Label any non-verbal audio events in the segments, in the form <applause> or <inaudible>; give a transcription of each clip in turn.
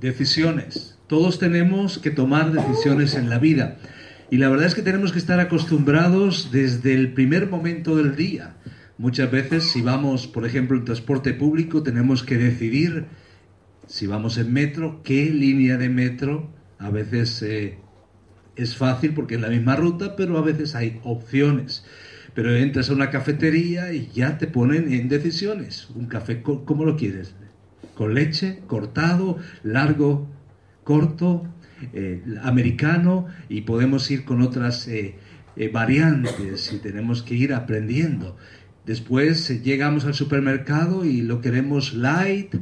decisiones. Todos tenemos que tomar decisiones en la vida. Y la verdad es que tenemos que estar acostumbrados desde el primer momento del día. Muchas veces si vamos, por ejemplo, en transporte público, tenemos que decidir si vamos en metro, qué línea de metro. A veces eh, es fácil porque es la misma ruta, pero a veces hay opciones. Pero entras a una cafetería y ya te ponen en decisiones. Un café, ¿cómo lo quieres? ¿Con leche? ¿Cortado? ¿Largo? ¿Corto? Eh, americano y podemos ir con otras eh, eh, variantes y tenemos que ir aprendiendo. Después llegamos al supermercado y lo queremos light,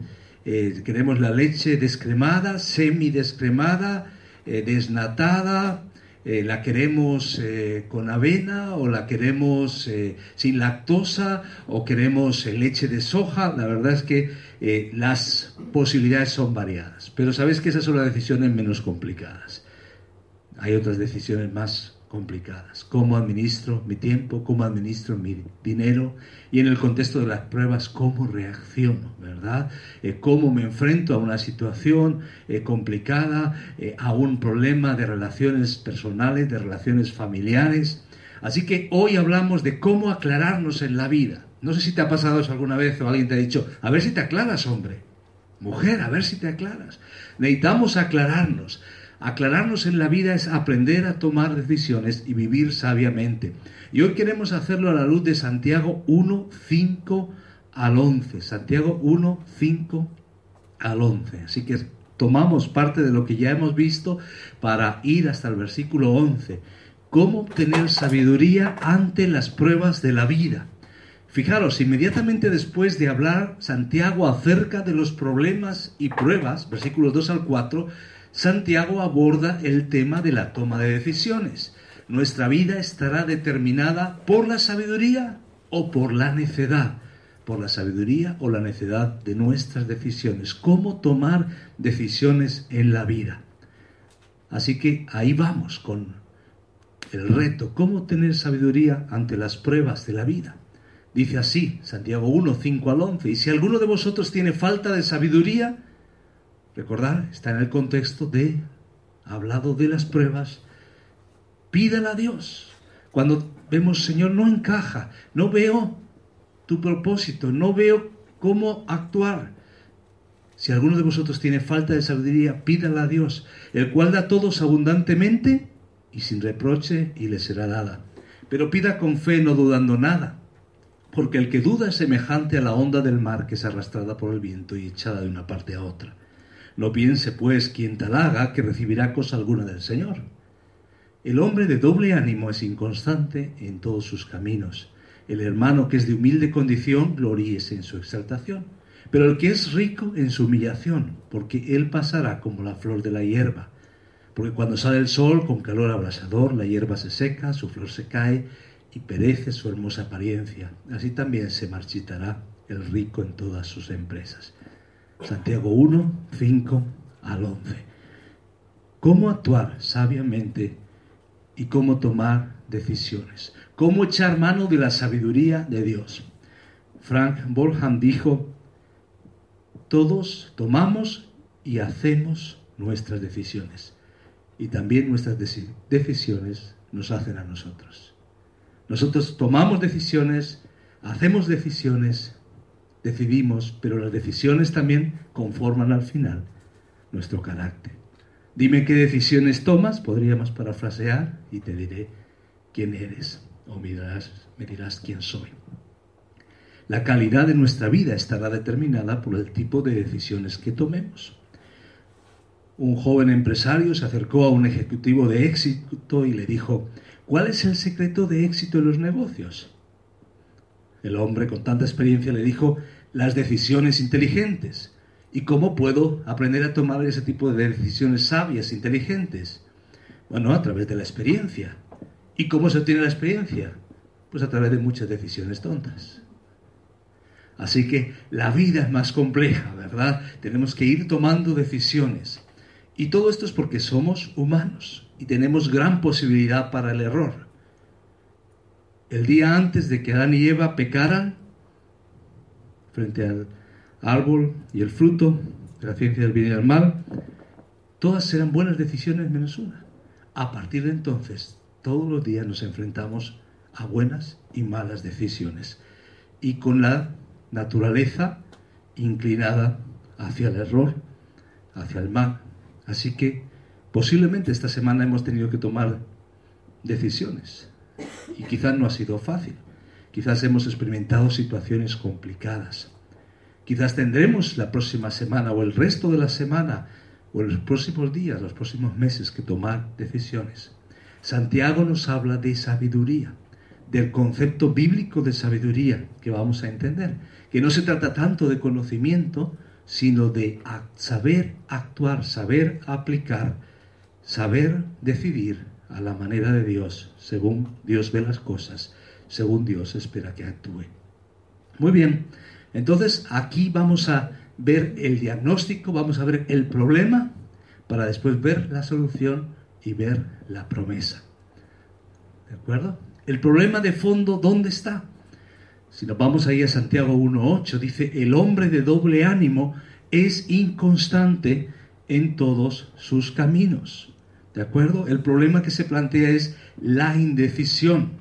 queremos la leche descremada, semi descremada, desnatada, eh, la queremos eh, con avena o la queremos eh, sin lactosa o queremos leche de soja. La verdad es que las posibilidades son variadas. Pero sabes que esas son las decisiones menos complicadas. Hay otras decisiones más complicadas. ¿Cómo administro mi tiempo? ¿Cómo administro mi dinero? Y en el contexto de las pruebas, ¿cómo reacciono? ¿Verdad? Eh, ¿Cómo me enfrento a una situación eh, complicada, eh, a un problema de relaciones personales, de relaciones familiares? Así que hoy hablamos de cómo aclararnos en la vida. No sé si te ha pasado eso alguna vez o alguien te ha dicho, a ver si te aclaras, hombre. Mujer, a ver si te aclaras. Necesitamos aclararnos. Aclararnos en la vida es aprender a tomar decisiones y vivir sabiamente. Y hoy queremos hacerlo a la luz de Santiago 1, 5 al 11. Santiago 1, 5 al 11. Así que tomamos parte de lo que ya hemos visto para ir hasta el versículo 11. ¿Cómo obtener sabiduría ante las pruebas de la vida? Fijaros, inmediatamente después de hablar Santiago acerca de los problemas y pruebas, versículos 2 al 4, Santiago aborda el tema de la toma de decisiones. Nuestra vida estará determinada por la sabiduría o por la necedad. Por la sabiduría o la necedad de nuestras decisiones. Cómo tomar decisiones en la vida. Así que ahí vamos con el reto. Cómo tener sabiduría ante las pruebas de la vida. Dice así, Santiago 1, 5 al 11. Y si alguno de vosotros tiene falta de sabiduría, Recordar, está en el contexto de, hablado de las pruebas, pídala a Dios. Cuando vemos, Señor, no encaja, no veo tu propósito, no veo cómo actuar. Si alguno de vosotros tiene falta de sabiduría, pídala a Dios, el cual da a todos abundantemente y sin reproche y le será dada. Pero pida con fe, no dudando nada, porque el que duda es semejante a la onda del mar que es arrastrada por el viento y echada de una parte a otra. No piense, pues, quien tal haga que recibirá cosa alguna del Señor. El hombre de doble ánimo es inconstante en todos sus caminos. El hermano que es de humilde condición gloríese en su exaltación. Pero el que es rico en su humillación, porque él pasará como la flor de la hierba. Porque cuando sale el sol con calor abrasador, la hierba se seca, su flor se cae y perece su hermosa apariencia. Así también se marchitará el rico en todas sus empresas. Santiago 1, 5 al 11. Cómo actuar sabiamente y cómo tomar decisiones. Cómo echar mano de la sabiduría de Dios. Frank Bolham dijo, todos tomamos y hacemos nuestras decisiones. Y también nuestras decisiones nos hacen a nosotros. Nosotros tomamos decisiones, hacemos decisiones decidimos, pero las decisiones también conforman al final nuestro carácter. Dime qué decisiones tomas, podríamos parafrasear, y te diré quién eres, o me dirás, me dirás quién soy. La calidad de nuestra vida estará determinada por el tipo de decisiones que tomemos. Un joven empresario se acercó a un ejecutivo de éxito y le dijo, ¿cuál es el secreto de éxito en los negocios? El hombre con tanta experiencia le dijo las decisiones inteligentes. ¿Y cómo puedo aprender a tomar ese tipo de decisiones sabias, inteligentes? Bueno, a través de la experiencia. ¿Y cómo se obtiene la experiencia? Pues a través de muchas decisiones tontas. Así que la vida es más compleja, ¿verdad? Tenemos que ir tomando decisiones. Y todo esto es porque somos humanos y tenemos gran posibilidad para el error el día antes de que Adán y Eva pecaran frente al árbol y el fruto de la ciencia del bien y del mal, todas serán buenas decisiones menos una. A partir de entonces, todos los días nos enfrentamos a buenas y malas decisiones y con la naturaleza inclinada hacia el error, hacia el mal. Así que posiblemente esta semana hemos tenido que tomar decisiones y quizás no ha sido fácil. Quizás hemos experimentado situaciones complicadas. Quizás tendremos la próxima semana o el resto de la semana o los próximos días, los próximos meses que tomar decisiones. Santiago nos habla de sabiduría, del concepto bíblico de sabiduría que vamos a entender, que no se trata tanto de conocimiento, sino de saber actuar, saber aplicar, saber decidir a la manera de Dios, según Dios ve las cosas, según Dios espera que actúe. Muy bien, entonces aquí vamos a ver el diagnóstico, vamos a ver el problema, para después ver la solución y ver la promesa. ¿De acuerdo? El problema de fondo, ¿dónde está? Si nos vamos ahí a Santiago 1.8, dice, el hombre de doble ánimo es inconstante en todos sus caminos. ¿De acuerdo? El problema que se plantea es la indecisión.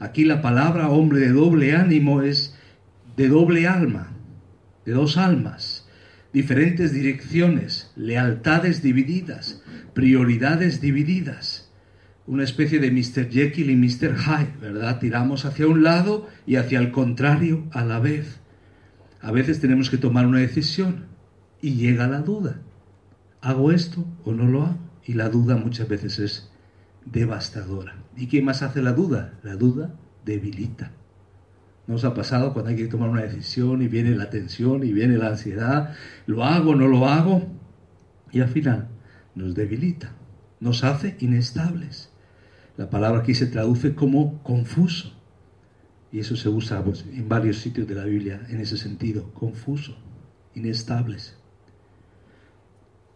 Aquí la palabra hombre de doble ánimo es de doble alma, de dos almas, diferentes direcciones, lealtades divididas, prioridades divididas. Una especie de Mr. Jekyll y Mr. Hyde, ¿verdad? Tiramos hacia un lado y hacia el contrario a la vez. A veces tenemos que tomar una decisión y llega la duda. ¿Hago esto o no lo hago? Y la duda muchas veces es devastadora. ¿Y qué más hace la duda? La duda debilita. Nos ha pasado cuando hay que tomar una decisión y viene la tensión y viene la ansiedad, lo hago, no lo hago, y al final nos debilita, nos hace inestables. La palabra aquí se traduce como confuso, y eso se usa pues, en varios sitios de la Biblia en ese sentido, confuso, inestables.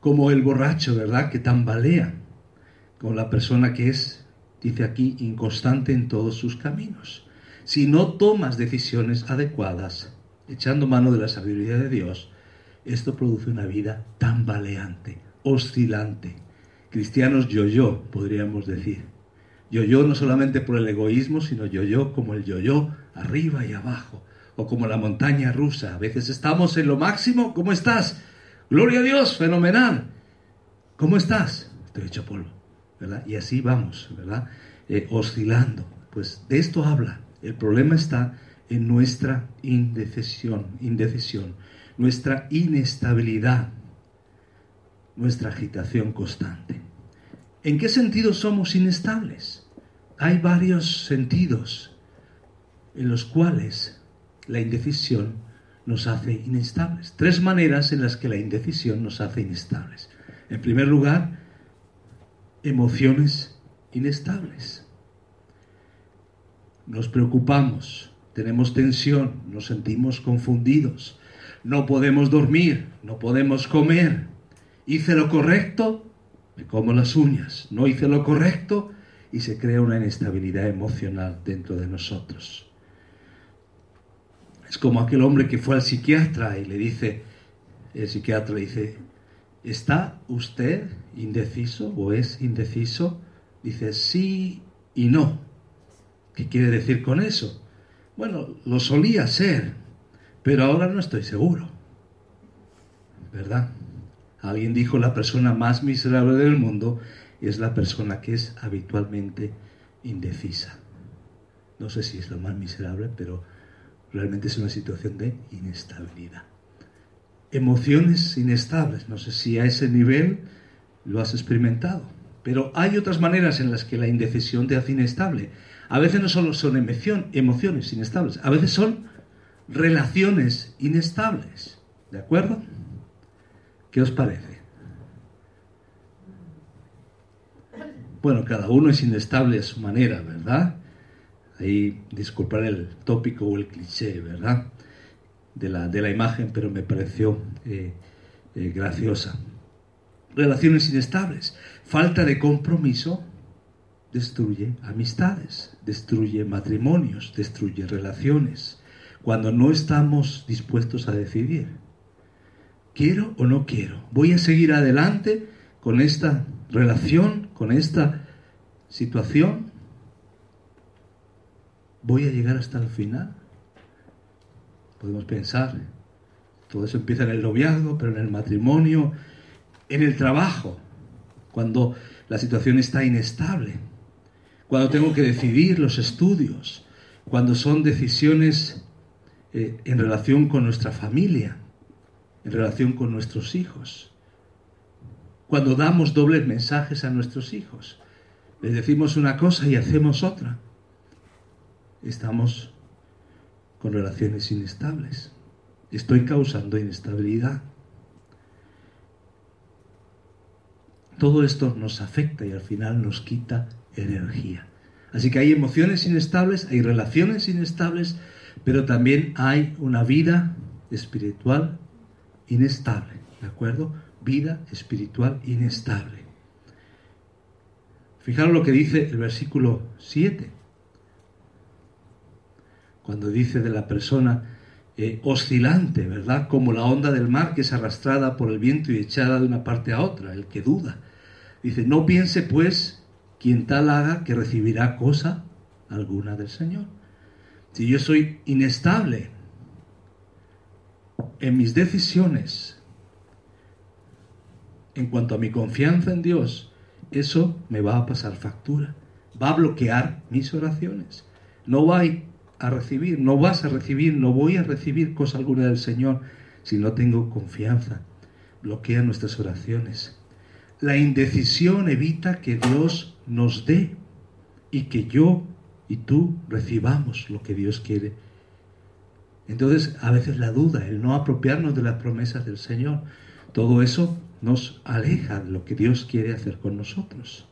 Como el borracho, ¿verdad? Que tambalea, como la persona que es, dice aquí, inconstante en todos sus caminos si no tomas decisiones adecuadas, echando mano de la sabiduría de Dios, esto produce una vida tambaleante, oscilante. Cristianos yo-yo, podríamos decir. Yo-yo no solamente por el egoísmo, sino yo-yo como el yo-yo, arriba y abajo, o como la montaña rusa. A veces estamos en lo máximo, ¿cómo estás? Gloria a Dios, fenomenal. ¿Cómo estás? Estoy hecho polvo, ¿verdad? Y así vamos, ¿verdad? Eh, oscilando. Pues de esto habla el problema está en nuestra indecisión, indecisión, nuestra inestabilidad, nuestra agitación constante. ¿En qué sentido somos inestables? Hay varios sentidos en los cuales la indecisión nos hace inestables. Tres maneras en las que la indecisión nos hace inestables. En primer lugar, emociones inestables nos preocupamos, tenemos tensión, nos sentimos confundidos, no podemos dormir, no podemos comer. Hice lo correcto, me como las uñas. No hice lo correcto y se crea una inestabilidad emocional dentro de nosotros. Es como aquel hombre que fue al psiquiatra y le dice, el psiquiatra le dice, ¿está usted indeciso o es indeciso? Dice, sí y no. ¿Qué quiere decir con eso? Bueno, lo solía ser, pero ahora no estoy seguro. ¿Verdad? Alguien dijo la persona más miserable del mundo es la persona que es habitualmente indecisa. No sé si es lo más miserable, pero realmente es una situación de inestabilidad. Emociones inestables, no sé si a ese nivel lo has experimentado, pero hay otras maneras en las que la indecisión te hace inestable a veces no solo son emociones inestables, a veces son relaciones inestables. ¿De acuerdo? ¿Qué os parece? Bueno, cada uno es inestable a su manera, ¿verdad? Ahí disculpar el tópico o el cliché, ¿verdad? De la, de la imagen, pero me pareció eh, eh, graciosa. Relaciones inestables, falta de compromiso destruye amistades, destruye matrimonios, destruye relaciones, cuando no estamos dispuestos a decidir. ¿Quiero o no quiero? ¿Voy a seguir adelante con esta relación, con esta situación? ¿Voy a llegar hasta el final? Podemos pensar, todo eso empieza en el noviazgo, pero en el matrimonio, en el trabajo, cuando la situación está inestable, cuando tengo que decidir los estudios, cuando son decisiones eh, en relación con nuestra familia, en relación con nuestros hijos, cuando damos dobles mensajes a nuestros hijos, les decimos una cosa y hacemos otra, estamos con relaciones inestables. Estoy causando inestabilidad. Todo esto nos afecta y al final nos quita energía. Así que hay emociones inestables, hay relaciones inestables, pero también hay una vida espiritual inestable, ¿de acuerdo? Vida espiritual inestable. Fijaros lo que dice el versículo 7, cuando dice de la persona eh, oscilante, ¿verdad? Como la onda del mar que es arrastrada por el viento y echada de una parte a otra, el que duda. Dice, no piense pues quien tal haga que recibirá cosa alguna del Señor. Si yo soy inestable en mis decisiones, en cuanto a mi confianza en Dios, eso me va a pasar factura. Va a bloquear mis oraciones. No va a recibir, no vas a recibir, no voy a recibir cosa alguna del Señor si no tengo confianza. Bloquea nuestras oraciones. La indecisión evita que Dios nos dé y que yo y tú recibamos lo que Dios quiere. Entonces, a veces la duda, el no apropiarnos de las promesas del Señor, todo eso nos aleja de lo que Dios quiere hacer con nosotros.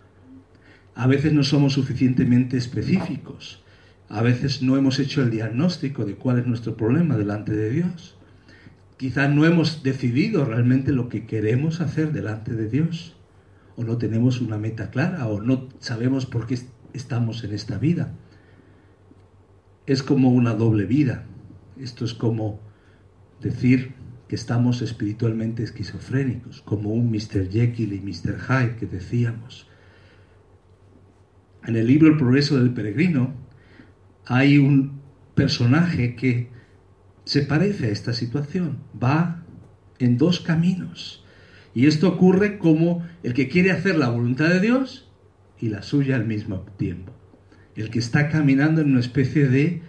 A veces no somos suficientemente específicos. A veces no hemos hecho el diagnóstico de cuál es nuestro problema delante de Dios. Quizás no hemos decidido realmente lo que queremos hacer delante de Dios. O no tenemos una meta clara o no sabemos por qué estamos en esta vida. Es como una doble vida. Esto es como decir que estamos espiritualmente esquizofrénicos, como un Mr. Jekyll y Mr. Hyde que decíamos. En el libro El progreso del peregrino hay un personaje que se parece a esta situación, va en dos caminos. Y esto ocurre como el que quiere hacer la voluntad de Dios y la suya al mismo tiempo. El que está caminando en una especie de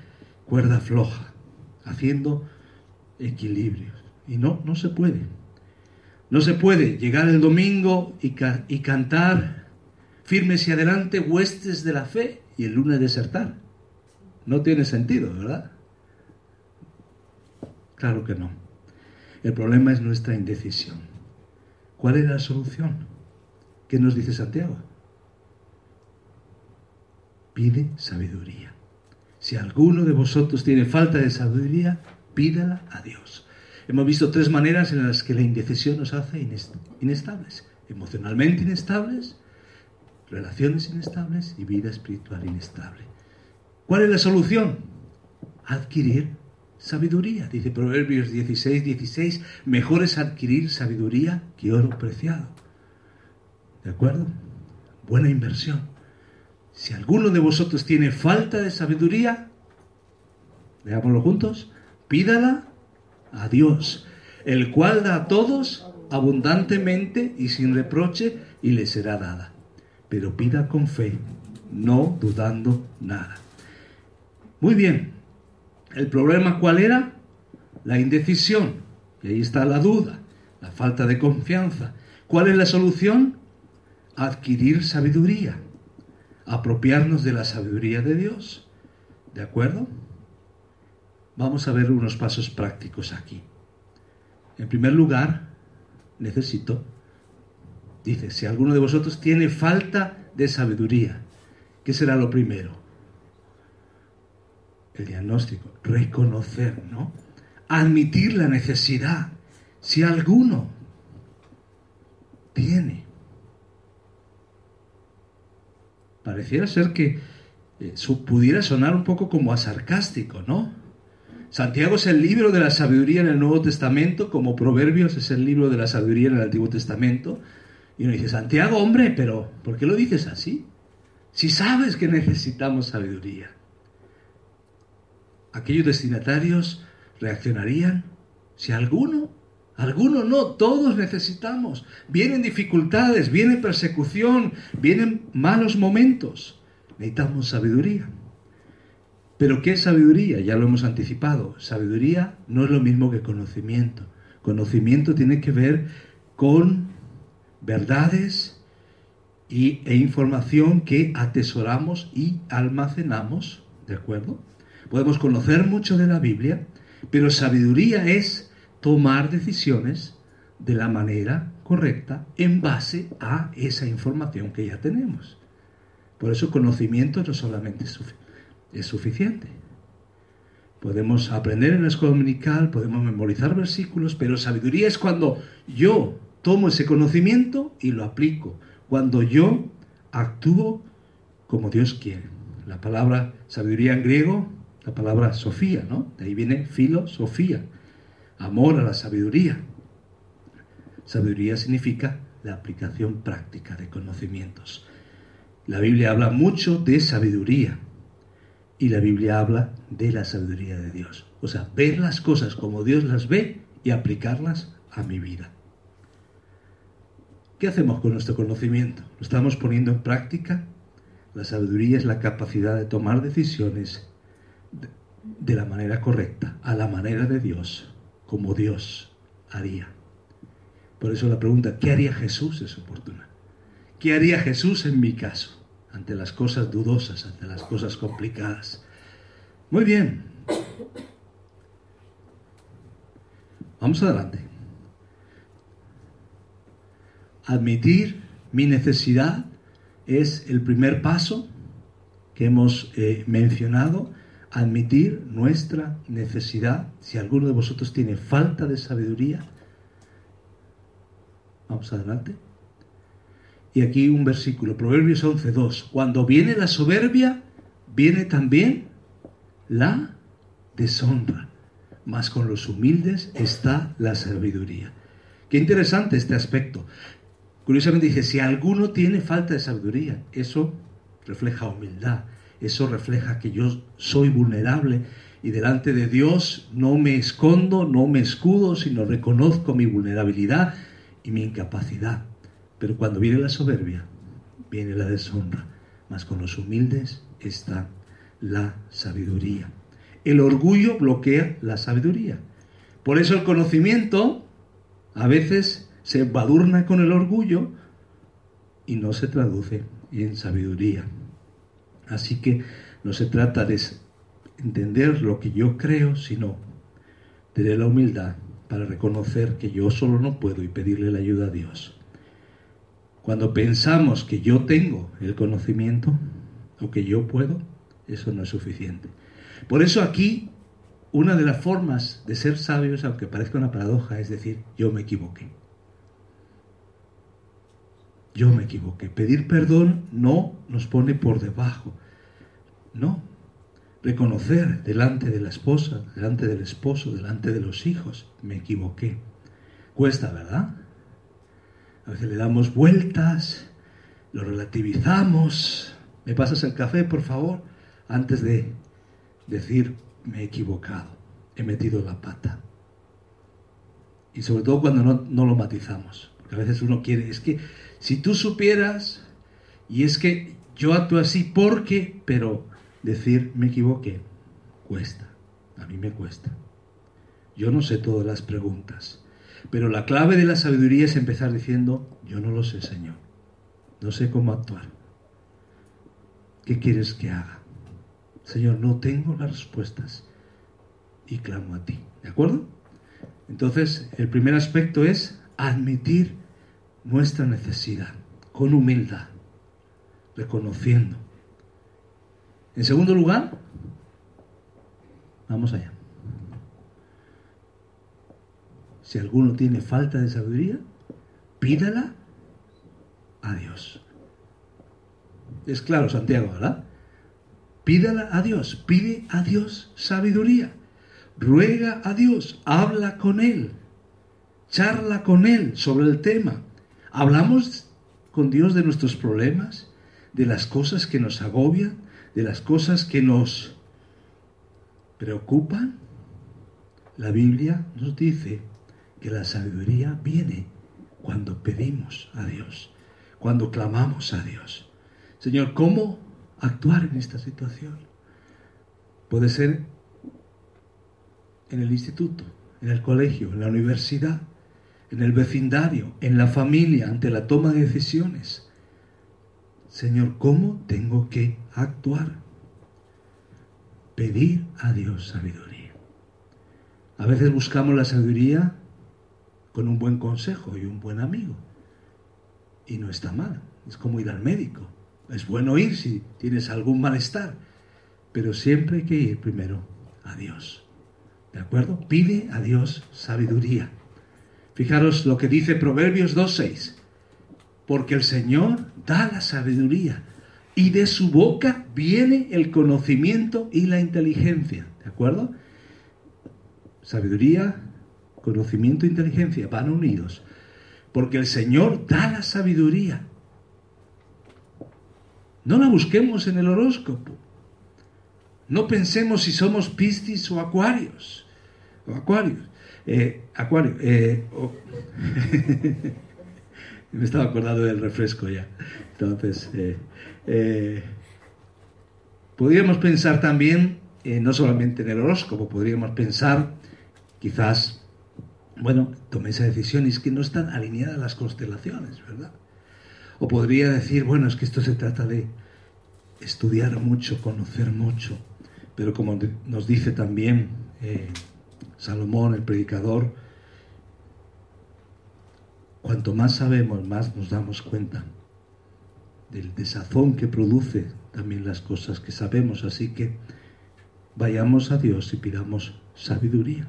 cuerda floja, haciendo equilibrios. Y no, no se puede. No se puede llegar el domingo y, y cantar firmes y adelante huestes de la fe y el lunes desertar. No tiene sentido, ¿verdad? Claro que no. El problema es nuestra indecisión. ¿Cuál es la solución? ¿Qué nos dice Santiago? Pide sabiduría. Si alguno de vosotros tiene falta de sabiduría, pídala a Dios. Hemos visto tres maneras en las que la indecisión nos hace inestables. Emocionalmente inestables, relaciones inestables y vida espiritual inestable. ¿Cuál es la solución? Adquirir sabiduría. Dice Proverbios 16, 16, mejor es adquirir sabiduría que oro preciado. ¿De acuerdo? Buena inversión. Si alguno de vosotros tiene falta de sabiduría, veámoslo juntos, pídala a Dios, el cual da a todos abundantemente y sin reproche y le será dada. Pero pida con fe, no dudando nada. Muy bien, ¿el problema cuál era? La indecisión. Y ahí está la duda, la falta de confianza. ¿Cuál es la solución? Adquirir sabiduría apropiarnos de la sabiduría de Dios. ¿De acuerdo? Vamos a ver unos pasos prácticos aquí. En primer lugar, necesito, dice, si alguno de vosotros tiene falta de sabiduría, ¿qué será lo primero? El diagnóstico, reconocer, ¿no? Admitir la necesidad. Si alguno tiene pareciera ser que eh, pudiera sonar un poco como a sarcástico, ¿no? Santiago es el libro de la sabiduría en el Nuevo Testamento, como Proverbios es el libro de la sabiduría en el Antiguo Testamento. Y uno dice, Santiago, hombre, pero ¿por qué lo dices así? Si sabes que necesitamos sabiduría. Aquellos destinatarios reaccionarían si alguno, alguno no, todos necesitamos. Vienen dificultades, viene persecución, vienen malos momentos. Necesitamos sabiduría. Pero ¿qué es sabiduría? Ya lo hemos anticipado. Sabiduría no es lo mismo que conocimiento. Conocimiento tiene que ver con verdades y, e información que atesoramos y almacenamos. ¿De acuerdo? Podemos conocer mucho de la Biblia, pero sabiduría es tomar decisiones de la manera correcta en base a esa información que ya tenemos. Por eso conocimiento no solamente es suficiente. Podemos aprender en la escuela dominical, podemos memorizar versículos, pero sabiduría es cuando yo tomo ese conocimiento y lo aplico, cuando yo actúo como Dios quiere. La palabra sabiduría en griego, la palabra sofía, ¿no? De ahí viene filosofía, amor a la sabiduría. Sabiduría significa la aplicación práctica de conocimientos. La Biblia habla mucho de sabiduría y la Biblia habla de la sabiduría de Dios. O sea, ver las cosas como Dios las ve y aplicarlas a mi vida. ¿Qué hacemos con nuestro conocimiento? ¿Lo estamos poniendo en práctica? La sabiduría es la capacidad de tomar decisiones de la manera correcta, a la manera de Dios, como Dios haría. Por eso la pregunta, ¿qué haría Jesús? es oportuna. ¿Qué haría Jesús en mi caso? ante las cosas dudosas, ante las cosas complicadas. Muy bien. Vamos adelante. Admitir mi necesidad es el primer paso que hemos eh, mencionado. Admitir nuestra necesidad. Si alguno de vosotros tiene falta de sabiduría, vamos adelante. Y aquí un versículo, Proverbios 11.2. Cuando viene la soberbia, viene también la deshonra. Mas con los humildes está la sabiduría. Qué interesante este aspecto. Curiosamente dice, si alguno tiene falta de sabiduría, eso refleja humildad, eso refleja que yo soy vulnerable y delante de Dios no me escondo, no me escudo, sino reconozco mi vulnerabilidad y mi incapacidad. Pero cuando viene la soberbia, viene la deshonra. Mas con los humildes está la sabiduría. El orgullo bloquea la sabiduría. Por eso el conocimiento a veces se embadurna con el orgullo y no se traduce en sabiduría. Así que no se trata de entender lo que yo creo, sino tener la humildad para reconocer que yo solo no puedo y pedirle la ayuda a Dios. Cuando pensamos que yo tengo el conocimiento o que yo puedo, eso no es suficiente. Por eso aquí una de las formas de ser sabios, aunque parezca una paradoja, es decir, yo me equivoqué. Yo me equivoqué. Pedir perdón no nos pone por debajo. No. Reconocer delante de la esposa, delante del esposo, delante de los hijos, me equivoqué. Cuesta, ¿verdad? A veces le damos vueltas, lo relativizamos. ¿Me pasas el café, por favor? Antes de decir, me he equivocado, he metido la pata. Y sobre todo cuando no, no lo matizamos. A veces uno quiere, es que si tú supieras, y es que yo actúo así porque, pero decir me equivoqué, cuesta. A mí me cuesta. Yo no sé todas las preguntas. Pero la clave de la sabiduría es empezar diciendo, yo no lo sé, Señor. No sé cómo actuar. ¿Qué quieres que haga? Señor, no tengo las respuestas y clamo a ti. ¿De acuerdo? Entonces, el primer aspecto es admitir nuestra necesidad con humildad, reconociendo. En segundo lugar, vamos allá. Si alguno tiene falta de sabiduría, pídala a Dios. Es claro, Santiago, ¿verdad? Pídala a Dios, pide a Dios sabiduría. Ruega a Dios, habla con Él, charla con Él sobre el tema. Hablamos con Dios de nuestros problemas, de las cosas que nos agobian, de las cosas que nos preocupan? La Biblia nos dice que la sabiduría viene cuando pedimos a Dios, cuando clamamos a Dios. Señor, ¿cómo actuar en esta situación? Puede ser en el instituto, en el colegio, en la universidad, en el vecindario, en la familia, ante la toma de decisiones. Señor, ¿cómo tengo que actuar? Pedir a Dios sabiduría. A veces buscamos la sabiduría con un buen consejo y un buen amigo. Y no está mal. Es como ir al médico. Es bueno ir si tienes algún malestar. Pero siempre hay que ir primero a Dios. ¿De acuerdo? Pide a Dios sabiduría. Fijaros lo que dice Proverbios 2.6. Porque el Señor da la sabiduría y de su boca viene el conocimiento y la inteligencia. ¿De acuerdo? Sabiduría, conocimiento e inteligencia van unidos. Porque el Señor da la sabiduría. No la busquemos en el horóscopo. No pensemos si somos piscis o acuarios. O acuarios. Eh, acuario. Eh, <laughs> me estaba acordando del refresco ya. Entonces, eh, podríamos pensar también, no solamente en el horóscopo, podríamos pensar quizás, bueno, tomé esa decisión y es que no están alineadas las constelaciones, ¿verdad? O podría decir, bueno, es que esto se trata de estudiar mucho, conocer mucho, pero como nos dice también eh, Salomón, el predicador, cuanto más sabemos, más nos damos cuenta del desazón que produce también las cosas que sabemos. Así que vayamos a Dios y pidamos sabiduría.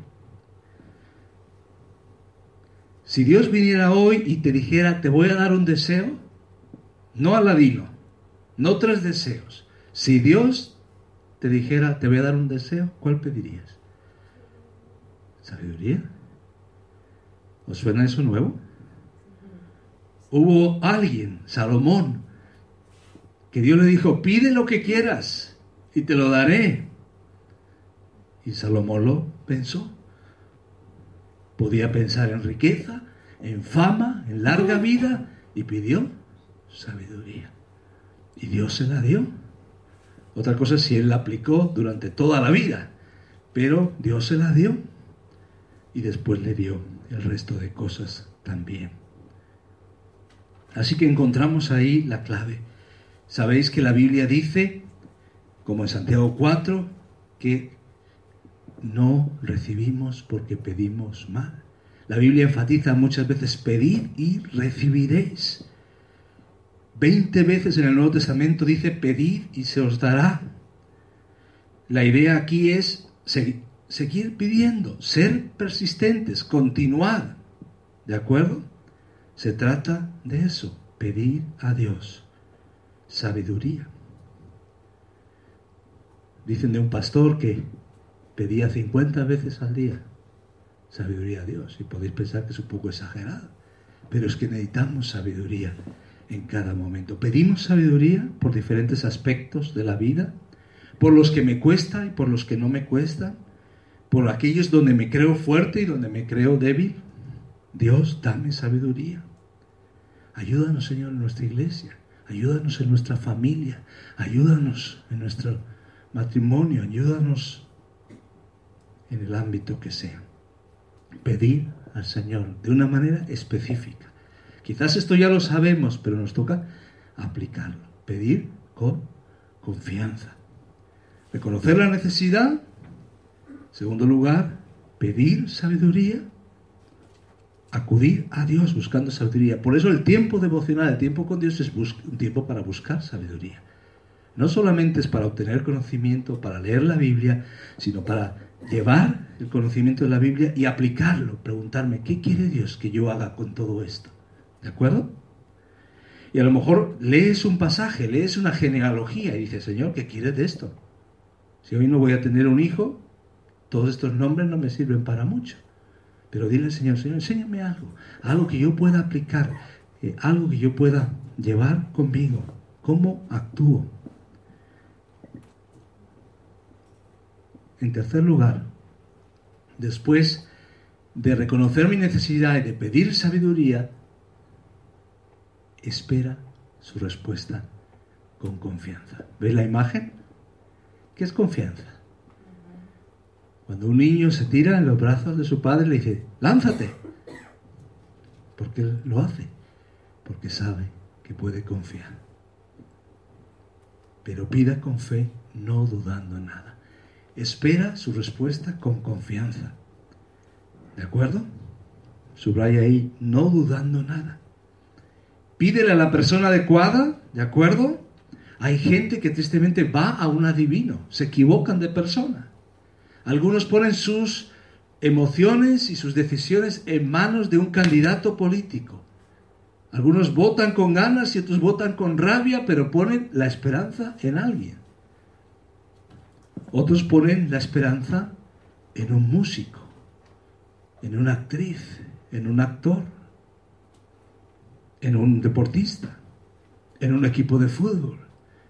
Si Dios viniera hoy y te dijera, te voy a dar un deseo, no aladino, no tres deseos. Si Dios te dijera, te voy a dar un deseo, ¿cuál pedirías? ¿Sabiduría? ¿Os suena eso nuevo? Hubo alguien, Salomón, que Dios le dijo, pide lo que quieras y te lo daré. Y Salomón lo pensó. Podía pensar en riqueza, en fama, en larga vida y pidió sabiduría. Y Dios se la dio. Otra cosa es si Él la aplicó durante toda la vida, pero Dios se la dio y después le dio el resto de cosas también. Así que encontramos ahí la clave. Sabéis que la Biblia dice, como en Santiago 4, que no recibimos porque pedimos mal. La Biblia enfatiza muchas veces pedid y recibiréis. Veinte veces en el Nuevo Testamento dice pedid y se os dará. La idea aquí es seguir, pidiendo, ser persistentes, continuar. ¿De acuerdo? Se trata de eso, pedir a Dios sabiduría. Dicen de un pastor que pedía 50 veces al día sabiduría a Dios. Y podéis pensar que es un poco exagerado, pero es que necesitamos sabiduría en cada momento. Pedimos sabiduría por diferentes aspectos de la vida, por los que me cuesta y por los que no me cuesta, por aquellos donde me creo fuerte y donde me creo débil. Dios, dame sabiduría. Ayúdanos, Señor, en nuestra iglesia. Ayúdanos en nuestra familia. Ayúdanos en nuestro matrimonio. Ayúdanos en el ámbito que sea. Pedir al Señor de una manera específica. Quizás esto ya lo sabemos, pero nos toca aplicarlo. Pedir con confianza. Reconocer la necesidad. Segundo lugar, pedir sabiduría. Acudir a Dios buscando sabiduría. Por eso el tiempo devocional, el tiempo con Dios es un tiempo para buscar sabiduría. No solamente es para obtener conocimiento, para leer la Biblia, sino para llevar el conocimiento de la Biblia y aplicarlo, preguntarme, ¿qué quiere Dios que yo haga con todo esto? ¿De acuerdo? Y a lo mejor lees un pasaje, lees una genealogía y dices, Señor, ¿qué quieres de esto? Si hoy no voy a tener un hijo, todos estos nombres no me sirven para mucho. Pero dile al Señor, Señor, enséñame algo, algo que yo pueda aplicar eh, algo que yo pueda llevar conmigo. ¿Cómo actúo? En tercer lugar, después de reconocer mi necesidad y de pedir sabiduría, espera su respuesta con confianza. ¿Ves la imagen? ¿Qué es confianza? Cuando un niño se tira en los brazos de su padre le dice, lánzate, porque lo hace, porque sabe que puede confiar. Pero pida con fe, no dudando nada. Espera su respuesta con confianza. ¿De acuerdo? Subraya ahí, no dudando nada. Pídele a la persona adecuada, ¿de acuerdo? Hay gente que tristemente va a un adivino, se equivocan de persona. Algunos ponen sus emociones y sus decisiones en manos de un candidato político. Algunos votan con ganas y otros votan con rabia, pero ponen la esperanza en alguien. Otros ponen la esperanza en un músico en una actriz, en un actor, en un deportista, en un equipo de fútbol,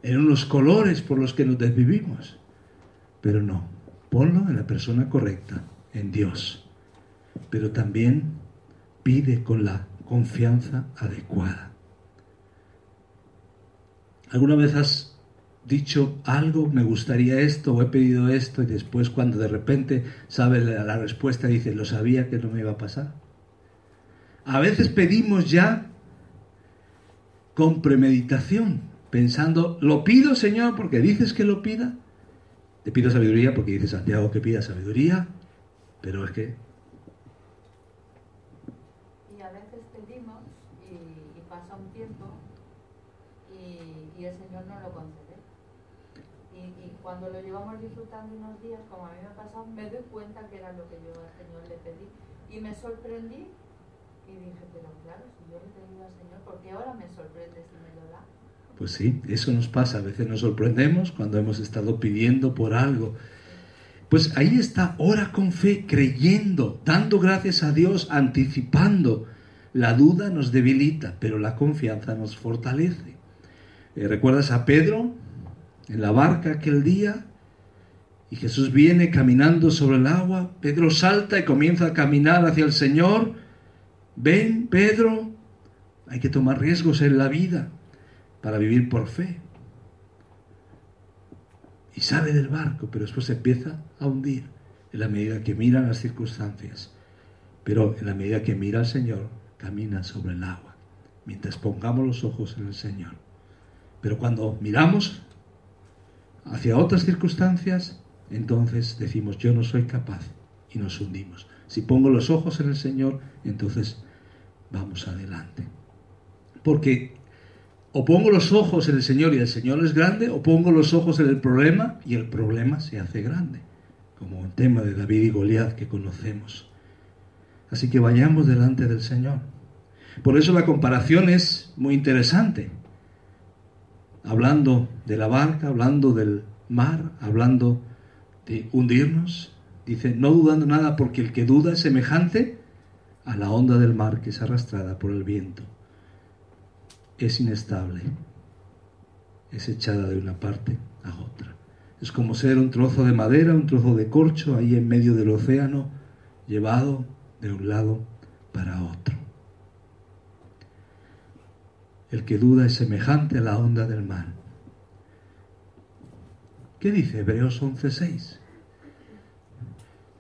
en unos colores por los que nos desvivimos. Pero no, ponlo en la persona correcta, en Dios. Pero también pide con la confianza adecuada. ¿Alguna vez has dicho algo, me gustaría esto, o he pedido esto, y después cuando de repente sabe la, respuesta dice, lo sabía que no me iba a pasar. A veces pedimos ya con premeditación, pensando, lo pido Señor porque dices que lo pida. Te pido sabiduría porque dice Santiago que pida sabiduría, pero es que cuando lo llevamos disfrutando unos días, como a mí me ha pasado, me doy cuenta que era lo que yo al Señor le pedí. Y me sorprendí y dije, pero claro, si yo le pedí al Señor, ¿por qué ahora me sorprende si me lo da? Pues sí, eso nos pasa. A veces nos sorprendemos cuando hemos estado pidiendo por algo. Pues ahí está, ora con fe, creyendo, dando gracias a Dios, anticipando. La duda nos debilita, pero la confianza nos fortalece. Eh, ¿Recuerdas a Pedro? en la barca aquel día y Jesús viene caminando sobre el agua. Pedro salta y comienza a caminar hacia el Señor. Ven, Pedro, hay que tomar riesgos en la vida para vivir por fe. Y sale del barco, pero después empieza a hundir en la medida que mira las circunstancias. Pero en la medida que mira al Señor, camina sobre el agua, mientras pongamos los ojos en el Señor. Pero cuando miramos hacia otras circunstancias, entonces decimos, yo no soy capaz y nos hundimos. Si pongo los ojos en el Señor, entonces vamos adelante. Porque o pongo los ojos en el Señor y el Señor es grande, o pongo los ojos en el problema y el problema se hace grande, como el tema de David y Goliat que conocemos. Así que vayamos delante del Señor. Por eso la comparación es muy interesante hablando de la barca, hablando del mar, hablando de hundirnos. Dice, no dudando nada porque el que duda es semejante a la onda del mar que es arrastrada por el viento. Es inestable, es echada de una parte a otra. Es como ser un trozo de madera, un trozo de corcho ahí en medio del océano, llevado de un lado para otro. El que duda es semejante a la onda del mar. ¿Qué dice Hebreos 11:6?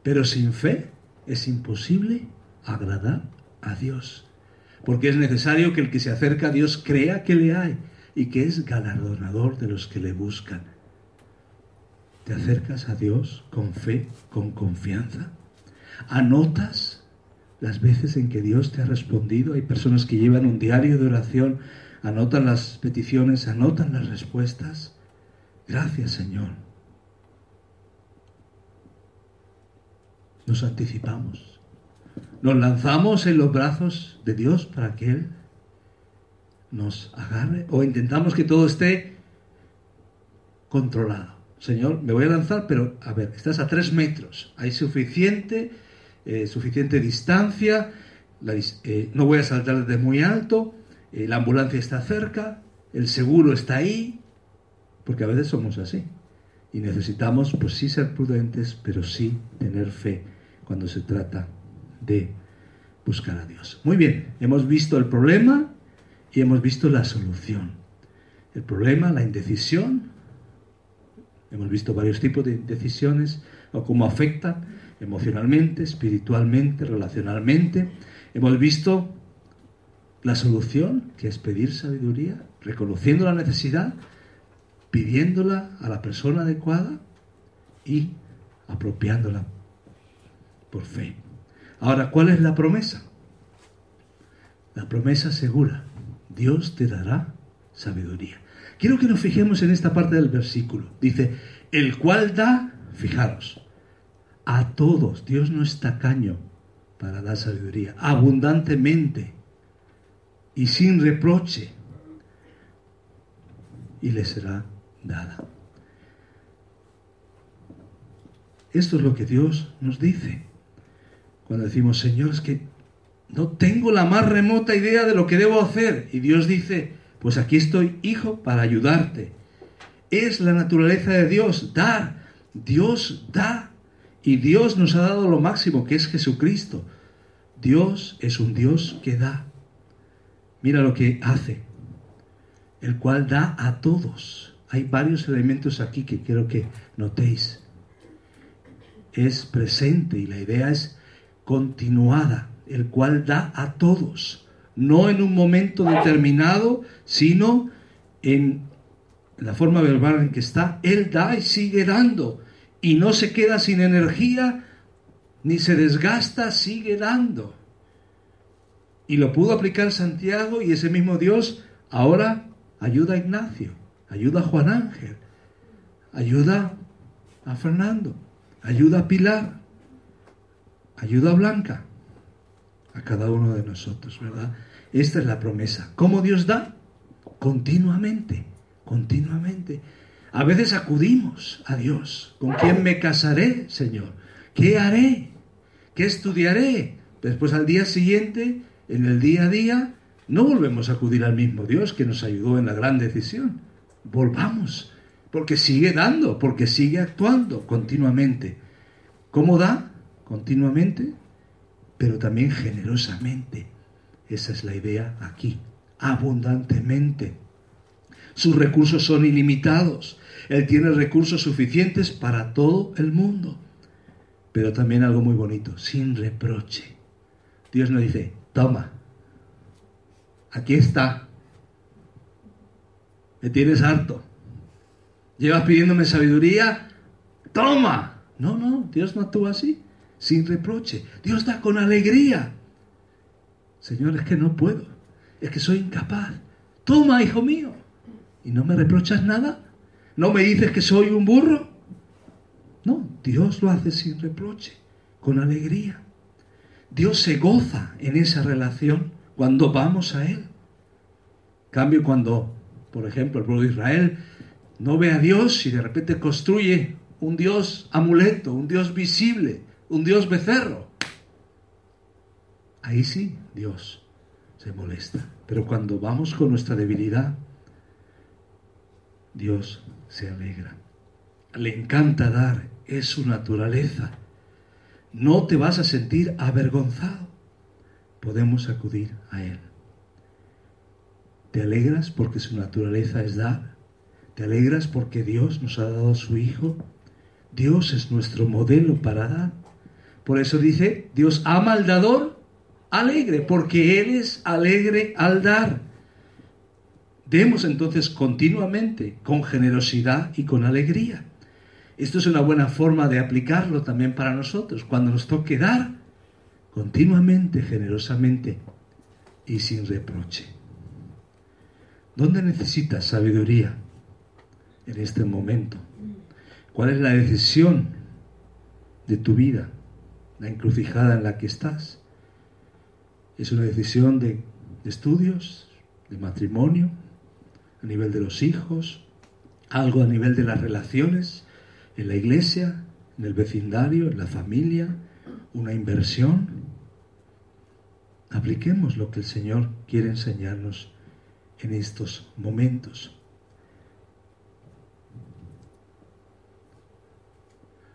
Pero sin fe es imposible agradar a Dios, porque es necesario que el que se acerca a Dios crea que le hay y que es galardonador de los que le buscan. ¿Te acercas a Dios con fe, con confianza? ¿Anotas las veces en que Dios te ha respondido? Hay personas que llevan un diario de oración anotan las peticiones, anotan las respuestas. Gracias Señor. Nos anticipamos. Nos lanzamos en los brazos de Dios para que Él nos agarre o intentamos que todo esté controlado. Señor, me voy a lanzar, pero a ver, estás a tres metros. Hay suficiente, eh, suficiente distancia. Eh, no voy a saltar desde muy alto eh, la ambulancia está cerca, el seguro está ahí, porque a veces somos así. Y necesitamos, pues sí, ser prudentes, pero sí tener fe cuando se trata de buscar a Dios. Muy bien, hemos visto el problema y hemos visto la solución. El problema, la indecisión, hemos visto varios tipos de decisiones o cómo afectan emocionalmente, espiritualmente, relacionalmente. Hemos visto la solución, que es pedir sabiduría, reconociendo la necesidad, pidiéndola a la persona adecuada y apropiándola por fe. Ahora, ¿cuál es la promesa? La promesa segura. Dios te dará sabiduría. Quiero que nos fijemos en esta parte del versículo. Dice, el cual da, fijaros, a todos. Dios no es tacaño para dar sabiduría, abundantemente y sin reproche. Y le será dada. Esto es lo que Dios nos dice. Cuando decimos, Señor, es que no tengo la más remota idea de lo que debo hacer. Y Dios dice, pues aquí estoy, hijo, para ayudarte. Es la naturaleza de Dios, dar. Dios da. Y Dios nos ha dado lo máximo, que es Jesucristo. Dios es un Dios que da. Mira lo que hace, el cual da a todos. Hay varios elementos aquí que quiero que notéis. Es presente y la idea es continuada, el cual da a todos, no en un momento determinado, sino en la forma verbal en que está. Él da y sigue dando y no se queda sin energía ni se desgasta, sigue dando. Y lo pudo aplicar Santiago y ese mismo Dios ahora ayuda a Ignacio, ayuda a Juan Ángel, ayuda a Fernando, ayuda a Pilar, ayuda Blanca, a cada uno de nosotros, ¿verdad? Esta es la promesa. ¿Cómo Dios da? Continuamente, continuamente. A veces acudimos a Dios. ¿Con quién me casaré, Señor? ¿Qué haré? ¿Qué estudiaré? Después al día siguiente en el día a día, no volvemos a acudir al mismo Dios que nos ayudó en la gran decisión. Volvamos, porque sigue dando, porque sigue actuando continuamente. ¿Cómo da? Continuamente, pero también generosamente. Esa es la idea aquí, abundantemente. Sus recursos son ilimitados. Él tiene recursos suficientes para todo el mundo. Pero también algo muy bonito, sin reproche. Dios no dice, toma, aquí está, me tienes harto, llevas pidiéndome sabiduría, toma. No, no, Dios no actúa así, sin reproche. Dios da con alegría. Señor, es que no puedo, es que soy incapaz. Toma, hijo mío. ¿Y no me reprochas nada? ¿No me dices que soy un burro? No, Dios lo hace sin reproche, con alegría. Dios se goza en esa relación cuando vamos a Él. Cambio cuando, por ejemplo, el pueblo de Israel no ve a Dios y de repente construye un Dios amuleto, un Dios visible, un Dios becerro. Ahí sí, Dios se molesta. Pero cuando vamos con nuestra debilidad, Dios se alegra. Le encanta dar, es su naturaleza no te vas a sentir avergonzado. Podemos acudir a Él. ¿Te alegras porque su naturaleza es dar? ¿Te alegras porque Dios nos ha dado a su Hijo? Dios es nuestro modelo para dar. Por eso dice, Dios ama al dador alegre, porque Él es alegre al dar. Demos entonces continuamente, con generosidad y con alegría. Esto es una buena forma de aplicarlo también para nosotros. Cuando nos toque dar, continuamente, generosamente y sin reproche. ¿Dónde necesitas sabiduría en este momento? ¿Cuál es la decisión de tu vida? La encrucijada en la que estás. ¿Es una decisión de, estudios, de matrimonio, a nivel de los hijos, algo a nivel de las relaciones? en la iglesia, en el vecindario, en la familia, una inversión. Apliquemos lo que el Señor quiere enseñarnos en estos momentos.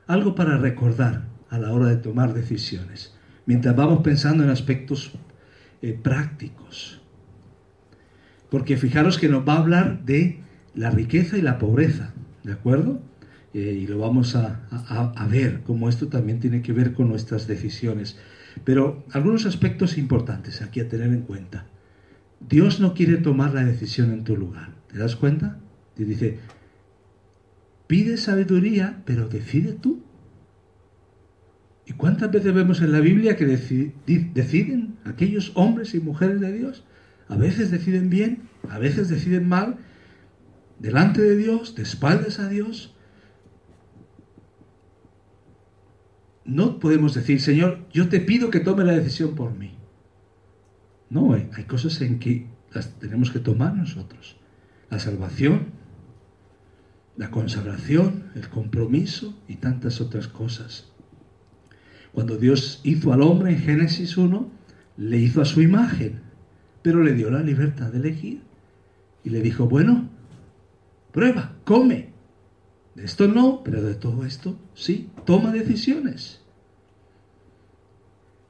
Algo para recordar a la hora de tomar decisiones, mientras vamos pensando en aspectos eh, prácticos. Porque fijaros que nos va a hablar de la riqueza y la pobreza, ¿de acuerdo? Eh, y lo vamos a, a, ver, cómo esto también tiene que ver con nuestras decisiones. Pero algunos aspectos importantes aquí a tener en cuenta. Dios no quiere tomar la decisión en tu lugar. ¿Te das cuenta? Y dice, pide sabiduría, pero decide tú. ¿Y cuántas veces vemos en la Biblia que deciden aquellos hombres y mujeres de Dios? A veces deciden bien, a veces deciden mal, delante de Dios, de espaldas a Dios. No podemos decir, Señor, yo te pido que tome la decisión por mí. No, hay cosas en que las tenemos que tomar nosotros. La salvación, la consagración, el compromiso y tantas otras cosas. Cuando Dios hizo al hombre en Génesis 1, le hizo a su imagen, pero le dio la libertad de elegir. Y le dijo, bueno, prueba, come. De esto no, pero de todo esto sí, toma decisiones.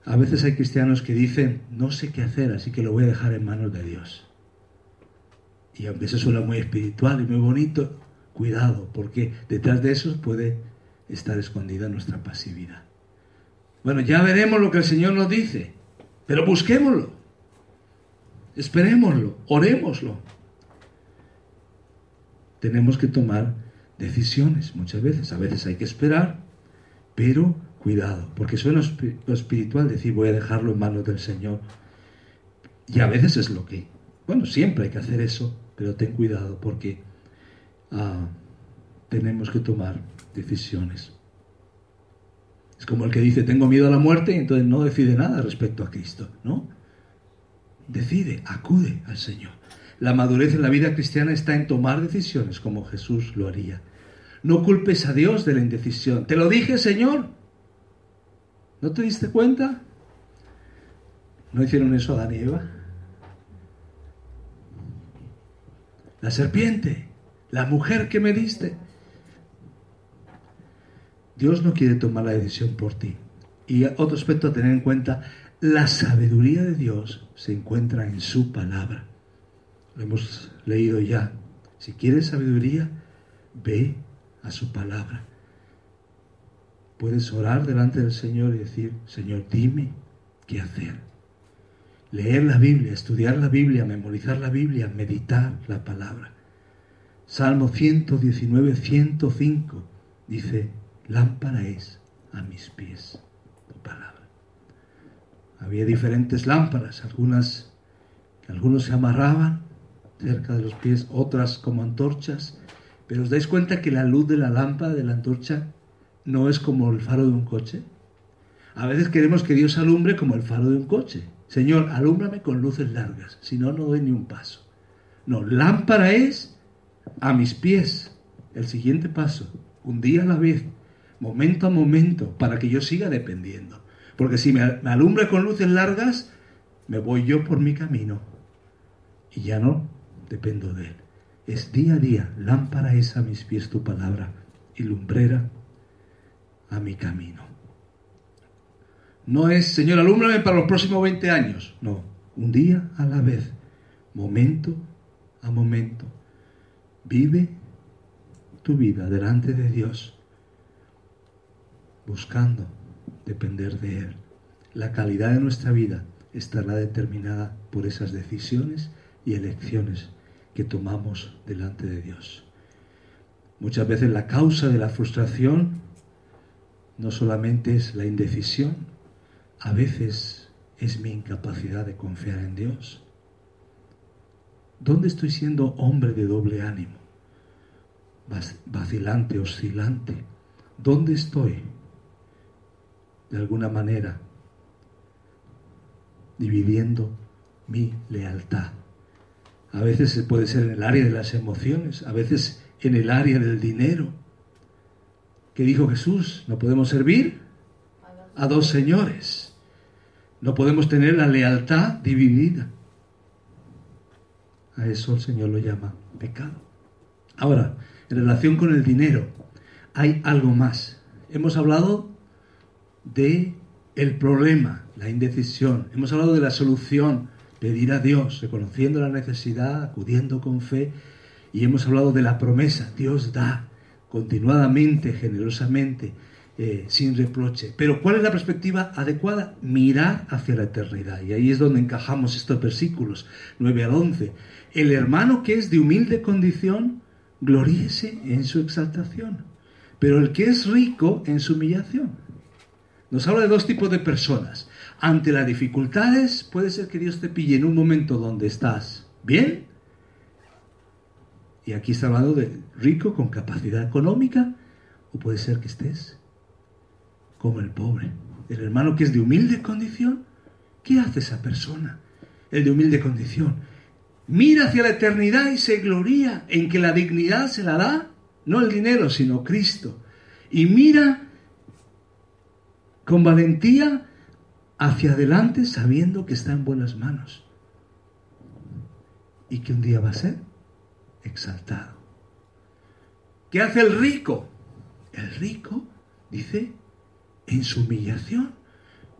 A veces hay cristianos que dicen, no sé qué hacer, así que lo voy a dejar en manos de Dios. Y aunque eso suena muy espiritual y muy bonito, cuidado, porque detrás de eso puede estar escondida nuestra pasividad. Bueno, ya veremos lo que el Señor nos dice, pero busquémoslo, esperémoslo, orémoslo. Tenemos que tomar decisiones muchas veces, a veces hay que esperar, pero cuidado, porque suena lo espiritual decir voy a dejarlo en manos del Señor. Y a veces es lo que, bueno, siempre hay que hacer eso, pero ten cuidado porque ah, tenemos que tomar decisiones. Es como el que dice, tengo miedo a la muerte y entonces no decide nada respecto a Cristo, ¿no? Decide, acude al Señor. La madurez en la vida cristiana está en tomar decisiones como Jesús lo haría. No culpes a Dios de la indecisión. Te lo dije, Señor. ¿No te diste cuenta? ¿No hicieron eso Adán y Eva? La serpiente, la mujer que me diste. Dios no quiere tomar la decisión por ti. Y otro aspecto a tener en cuenta, la sabiduría de Dios se encuentra en su palabra. Lo hemos leído ya. Si quieres sabiduría, ve a su palabra. Puedes orar delante del Señor y decir, Señor, dime qué hacer. Leer la Biblia, estudiar la Biblia, memorizar la Biblia, meditar la palabra. Salmo 119, 105 dice, lámpara es a mis pies tu palabra. Había diferentes lámparas, algunas algunos se amarraban cerca de los pies, otras como antorchas, pero os dais cuenta que la luz de la lámpara, de la antorcha, no es como el faro de un coche. A veces queremos que Dios alumbre como el faro de un coche. Señor, alúmbrame con luces largas, si no, no doy ni un paso. No, lámpara es a mis pies. El siguiente paso, un día a la vez, momento a momento, para que yo siga dependiendo. Porque si me, alumbra con luces largas, me voy yo por mi camino y ya no dependo de Él. Es día a día, lámpara es a mis pies tu palabra y lumbrera a mi camino. No es, Señor, alúmbrame para los próximos 20 años. No, un día a la vez, momento a momento. Vive tu vida delante de Dios buscando depender de Él. La calidad de nuestra vida estará determinada por esas decisiones y elecciones que tomamos delante de Dios. Muchas veces la causa de la frustración no solamente es la indecisión, a veces es mi incapacidad de confiar en Dios. ¿Dónde estoy siendo hombre de doble ánimo? Vacilante, oscilante. ¿Dónde estoy de alguna manera, dividiendo mi lealtad. A veces puede ser en el área de las emociones, a veces en el área del dinero. ¿Qué dijo Jesús? No podemos servir a dos señores. No podemos tener la lealtad dividida. A eso el Señor lo llama pecado. Ahora, en relación con el dinero, hay algo más. Hemos hablado de el problema, la indecisión. Hemos hablado de la solución, pedir a Dios, reconociendo la necesidad, acudiendo con fe. Y hemos hablado de la promesa. Dios da continuadamente, generosamente, eh, sin reproche. Pero ¿cuál es la perspectiva adecuada? Mirar hacia la eternidad. Y ahí es donde encajamos estos versículos 9 al 11. El hermano que es de humilde condición, gloríese en su exaltación. Pero el que es rico en su humillación. Nos habla de dos tipos de personas. Ante las dificultades, puede ser que Dios te pille en un momento donde estás bien. Y aquí está hablando de rico con capacidad económica. O puede ser que estés como el pobre. El hermano que es de humilde condición, ¿qué hace esa persona? El de humilde condición. Mira hacia la eternidad y se gloría en que la dignidad se la da, no el dinero, sino Cristo. Y mira con valentía hacia adelante sabiendo que está en buenas manos. Y que un día va a ser exaltado. ¿Qué hace el rico? El rico dice, en su humillación,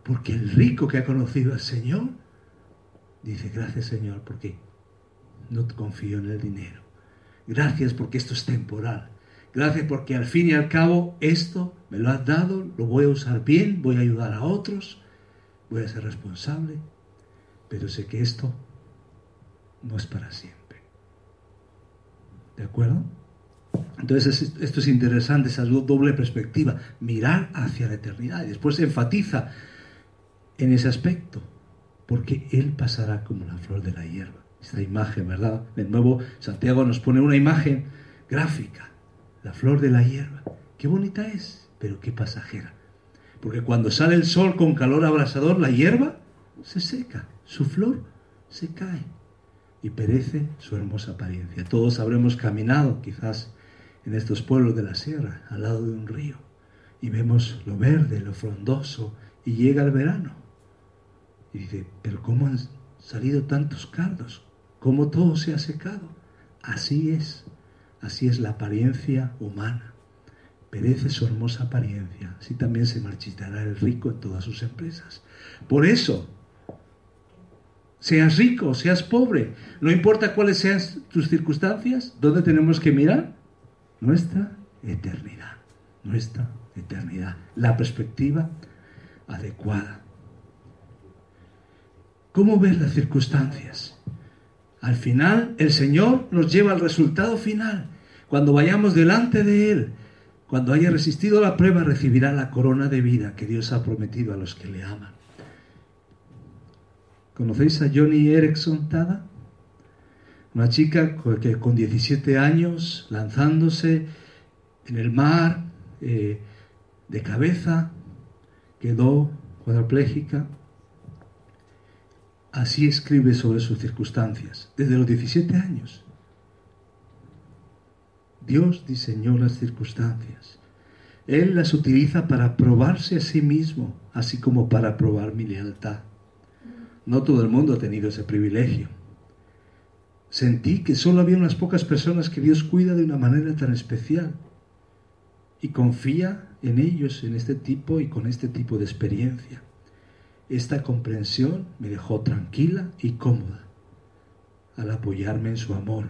porque el rico que ha conocido al Señor dice, gracias Señor, porque no confío en el dinero. Gracias porque esto es temporal. Gracias porque al fin y al cabo esto me lo has dado, lo voy a usar bien, voy a ayudar a otros, voy a ser responsable, pero sé que esto no es para siempre. ¿De acuerdo? Entonces esto es interesante, esa doble perspectiva, mirar hacia la eternidad. Y después se enfatiza en ese aspecto, porque Él pasará como la flor de la hierba. Esta imagen, ¿verdad? De nuevo, Santiago nos pone una imagen gráfica, la flor de la hierba. Qué bonita es, pero qué pasajera. Porque cuando sale el sol con calor abrasador, la hierba se seca, su flor se cae y perece su hermosa apariencia. Todos habremos caminado quizás en estos pueblos de la sierra, al lado de un río, y vemos lo verde, lo frondoso, y llega el verano. Y dice, pero ¿cómo han salido tantos cardos? ¿Cómo todo se ha secado? Así es, así es la apariencia humana. Perece su hermosa apariencia, así también se marchitará el rico en todas sus empresas. Por eso, seas rico, seas pobre, no importa cuáles sean tus circunstancias, ¿dónde tenemos que mirar? nuestra eternidad, nuestra eternidad, la perspectiva adecuada. ¿Cómo ver las circunstancias? Al final, el Señor nos lleva al resultado final. Cuando vayamos delante de Él, cuando haya resistido la prueba, recibirá la corona de vida que Dios ha prometido a los que le aman. ¿Conocéis a Johnny Erickson Tada? Una chica que con 17 años, lanzándose en el mar, eh, de cabeza, quedó cuadraplégica. Así escribe sobre sus circunstancias, desde los 17 años. Dios diseñó las circunstancias. Él las utiliza para probarse a sí mismo, así como para probar mi lealtad. No todo el mundo ha tenido ese privilegio. Sentí que solo había unas pocas personas que Dios cuida de una manera tan especial y confía en ellos en este tipo y con este tipo de experiencia. Esta comprensión me dejó tranquila y cómoda al apoyarme en su amor,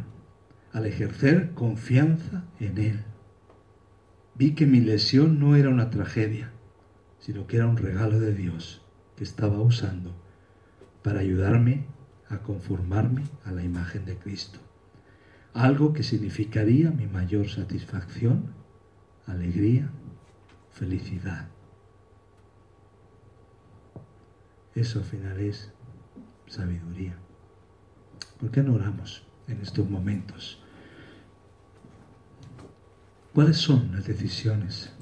al ejercer confianza en Él. Vi que mi lesión no era una tragedia, sino que era un regalo de Dios que estaba usando para ayudarme a conformarme a la imagen de Cristo. Algo que significaría mi mayor satisfacción, alegría, felicidad. Eso al final es sabiduría. ¿Por qué no oramos en estos momentos? ¿Cuáles son las decisiones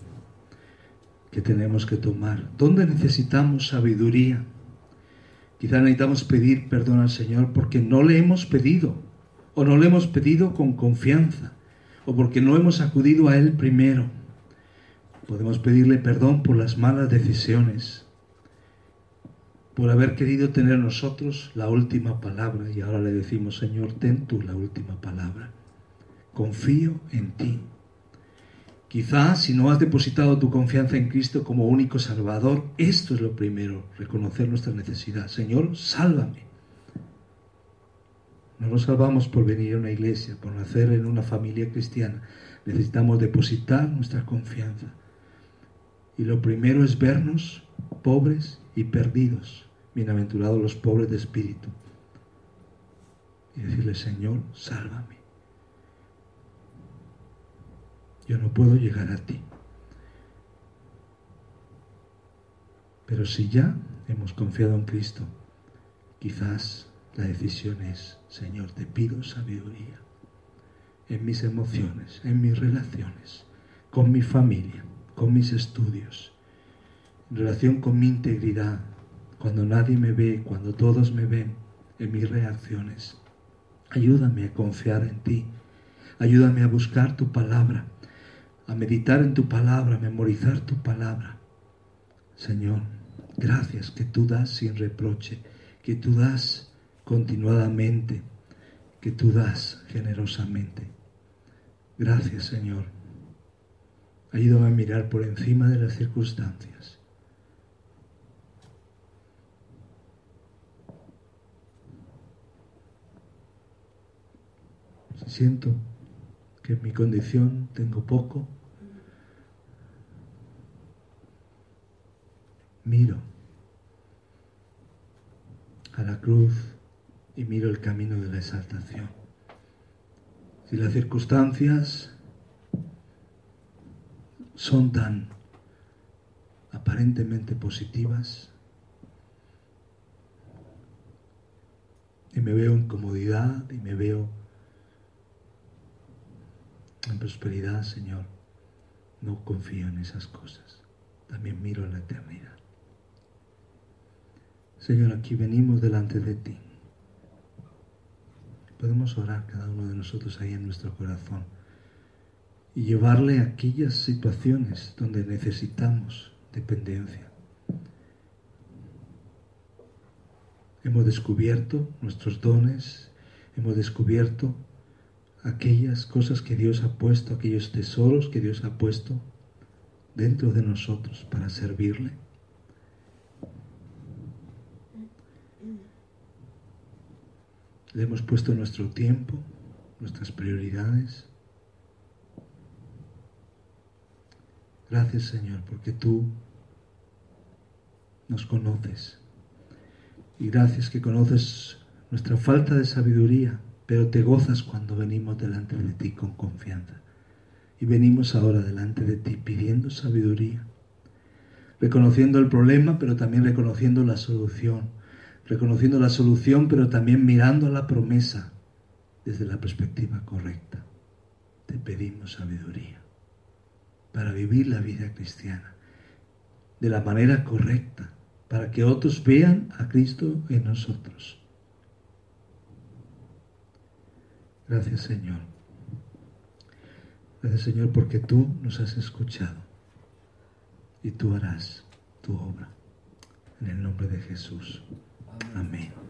que tenemos que tomar? ¿Dónde necesitamos sabiduría? Quizá necesitamos pedir perdón al Señor porque no le hemos pedido, o no le hemos pedido con confianza, o porque no hemos acudido a Él primero. Podemos pedirle perdón por las malas decisiones, por haber querido tener nosotros la última palabra y ahora le decimos, Señor, ten tú la última palabra. Confío en ti. Quizás si no has depositado tu confianza en Cristo como único Salvador, esto es lo primero, reconocer nuestra necesidad. Señor, sálvame. No nos salvamos por venir a una iglesia, por nacer en una familia cristiana. Necesitamos depositar nuestra confianza. Y lo primero es vernos pobres y perdidos. Bienaventurados los pobres de espíritu. Y decirle, Señor, sálvame. Yo no puedo llegar a ti. Pero si ya hemos confiado en Cristo, quizás la decisión es, Señor, te pido sabiduría en mis emociones, en mis relaciones, con mi familia, con mis estudios, en relación con mi integridad, cuando nadie me ve, cuando todos me ven, en mis reacciones. Ayúdame a confiar en ti. Ayúdame a buscar tu palabra, a meditar en tu palabra, a memorizar tu palabra. Señor, gracias que tú das sin reproche, que tú das continuadamente, que tú das generosamente. Gracias, Señor. Ayúdame a mirar por encima de las circunstancias. Siento que en mi condición tengo poco, miro a la cruz y miro el camino de la exaltación. Si las circunstancias son tan aparentemente positivas y me veo en comodidad y me veo en prosperidad, Señor, no confío en esas cosas. También miro a la eternidad. Señor, aquí venimos delante de ti. Podemos orar cada uno de nosotros ahí en nuestro corazón y llevarle a aquellas situaciones donde necesitamos dependencia. Hemos descubierto nuestros dones, hemos descubierto aquellas cosas que Dios ha puesto, aquellos tesoros que Dios ha puesto dentro de nosotros para servirle. Le hemos puesto nuestro tiempo, nuestras prioridades. Gracias Señor, porque tú nos conoces. Y gracias que conoces nuestra falta de sabiduría, pero te gozas cuando venimos delante de ti con confianza. Y venimos ahora delante de ti pidiendo sabiduría, reconociendo el problema, pero también reconociendo la solución, reconociendo la solución, pero también mirando la promesa desde la perspectiva correcta. Te pedimos sabiduría para vivir la vida cristiana de la manera correcta, para que otros vean a Cristo en nosotros Gracias Señor. Gracias Señor porque tú nos has escuchado y tú harás tu obra. En el nombre de Jesús. Amén.